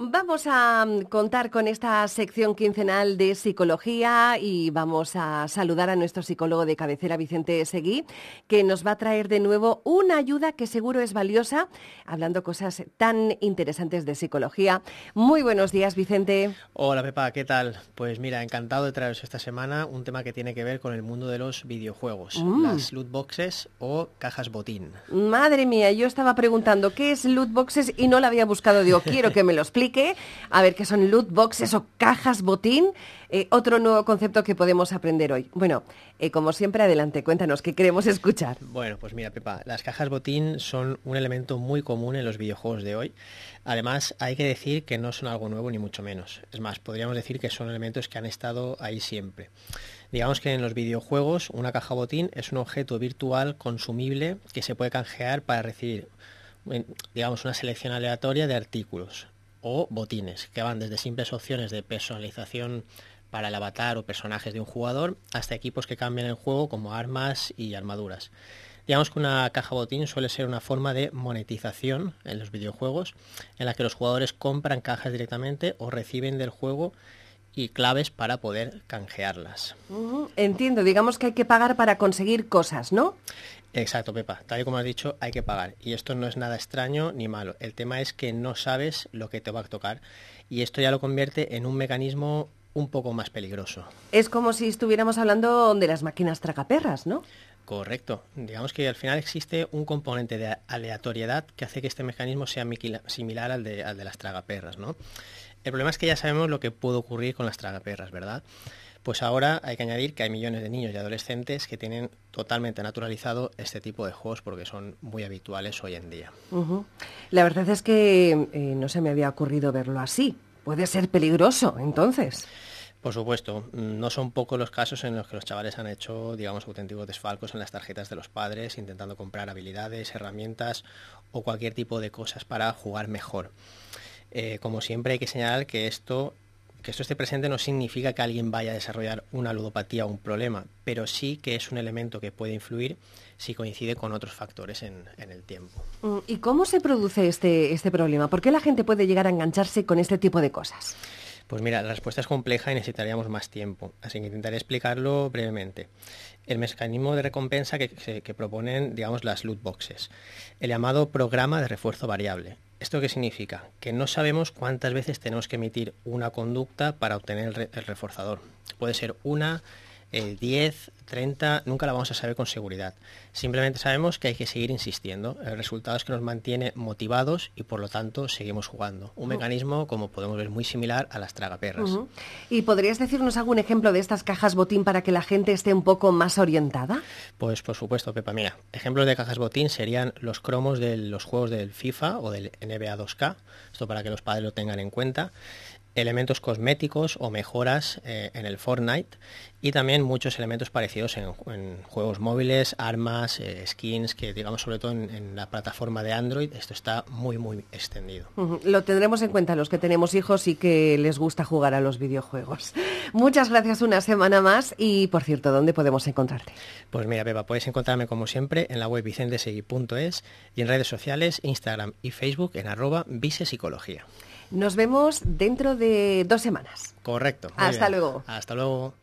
Vamos a mm, contar con esta sección quincenal de psicología y vamos a saludar a nuestro psicólogo de cabecera, Vicente Seguí, que nos va a traer de nuevo una ayuda que seguro es valiosa, hablando cosas tan interesantes de psicología. Muy buenos días, Vicente. Hola, Pepa, ¿qué tal? Pues mira, encantado de traeros esta semana un tema que tiene que ver con el mundo de los videojuegos, Mm. las loot boxes o cajas botín. Madre mía, yo estaba preguntando qué es loot boxes y no la había buscado. Digo, quiero que me lo explique. A ver qué son loot boxes o cajas botín. Eh, otro nuevo concepto que podemos aprender hoy. Bueno, eh, como siempre, adelante, cuéntanos qué queremos escuchar. Bueno, pues mira, Pepa, las cajas botín son un elemento muy común en los videojuegos de hoy. Además, hay que decir que no son algo nuevo ni mucho menos. Es más, podríamos decir que son elementos que han estado ahí siempre. Digamos que en los videojuegos una caja botín es un objeto virtual consumible que se puede canjear para recibir, digamos, una selección aleatoria de artículos o botines, que van desde simples opciones de personalización para el avatar o personajes de un jugador hasta equipos que cambian el juego como armas y armaduras. Digamos que una caja botín suele ser una forma de monetización en los videojuegos en la que los jugadores compran cajas directamente o reciben del juego y claves para poder canjearlas. Entiendo, digamos que hay que pagar para conseguir cosas, ¿no? Exacto, Pepa. Tal y como has dicho, hay que pagar. Y esto no es nada extraño ni malo. El tema es que no sabes lo que te va a tocar. Y esto ya lo convierte en un mecanismo un poco más peligroso. Es como si estuviéramos hablando de las máquinas tragaperras, ¿no? Correcto. Digamos que al final existe un componente de aleatoriedad que hace que este mecanismo sea similar al de, las tragaperras, ¿no? El problema es que ya sabemos lo que puede ocurrir con las tragaperras, ¿verdad? Pues ahora hay que añadir que hay millones de niños y adolescentes que tienen totalmente naturalizado este tipo de juegos porque son muy habituales hoy en día. La verdad es que eh, no se me había ocurrido verlo así. Puede ser peligroso, entonces. Por supuesto, no son pocos los casos en los que los chavales han hecho, digamos, auténticos desfalcos en las tarjetas de los padres, intentando comprar habilidades, herramientas o cualquier tipo de cosas para jugar mejor. Eh, como siempre hay que señalar que esto, que esto esté presente no significa que alguien vaya a desarrollar una ludopatía o un problema, pero sí que es un elemento que puede influir si coincide con otros factores en, en el tiempo. Mm, ¿Y cómo se produce este, este problema? ¿Por qué la gente puede llegar a engancharse con este tipo de cosas? Pues mira, la respuesta es compleja y necesitaríamos más tiempo, así que intentaré explicarlo brevemente. El mecanismo de recompensa que, proponen, digamos, las loot boxes. El llamado programa de refuerzo variable. ¿Esto qué significa? Que no sabemos cuántas veces tenemos que emitir una conducta para obtener el reforzador. Puede ser una, eh, 10, 30, nunca la vamos a saber con seguridad. Simplemente sabemos que hay que seguir insistiendo. El resultado es que nos mantiene motivados y por lo tanto seguimos jugando. Un mecanismo, como podemos ver, muy similar a las tragaperras. Ujú. ¿Y podrías decirnos algún ejemplo de estas cajas botín para que la gente esté un poco más orientada? Pues por supuesto, Pepa. Mira, ejemplos de cajas botín serían los cromos de los juegos del FIFA o del NBA 2K. Esto para que los padres lo tengan en cuenta. Elementos cosméticos o mejoras eh, en el Fortnite y también muchos elementos parecidos en, en juegos móviles, armas, eh, skins, que digamos sobre todo en, en la plataforma de Android esto está muy muy extendido. Lo tendremos en cuenta los que tenemos hijos y que les gusta jugar a los videojuegos. Muchas gracias una semana más y, por cierto, ¿dónde podemos encontrarte? Pues mira, Pepa, puedes encontrarme como siempre en la web vicentesegui.es y en redes sociales, Instagram y Facebook en arroba visepsicología. Nos vemos dentro de dos semanas. Correcto. Hasta bien. luego. Hasta luego.